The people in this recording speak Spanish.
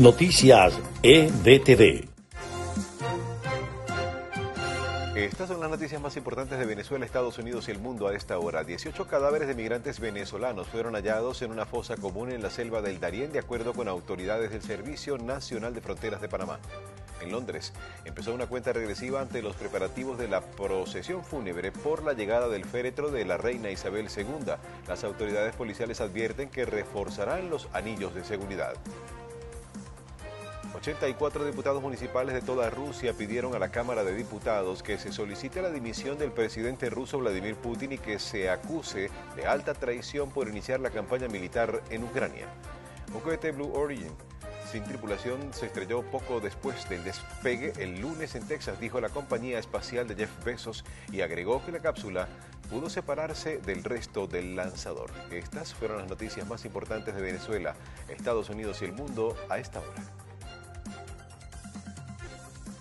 Noticias EDTV. Estas son las noticias más importantes de Venezuela, Estados Unidos y el mundo a esta hora. 18 cadáveres de migrantes venezolanos fueron hallados en una fosa común en la selva del Darién, de acuerdo con autoridades del Servicio Nacional de Fronteras de Panamá. En Londres empezó una cuenta regresiva ante los preparativos de la procesión fúnebre por la llegada del féretro de la reina Isabel II. Las autoridades policiales advierten que reforzarán los anillos de seguridad. 84 diputados municipales de toda Rusia pidieron a la Cámara de Diputados que se solicite la dimisión del presidente ruso Vladimir Putin y que se acuse de alta traición por iniciar la campaña militar en Ucrania. Un cohete Blue Origin sin tripulación se estrelló poco después del despegue el lunes en Texas, dijo la compañía espacial de Jeff Bezos y agregó que la cápsula pudo separarse del resto del lanzador. Estas fueron las noticias más importantes de Venezuela, Estados Unidos y el mundo a esta hora.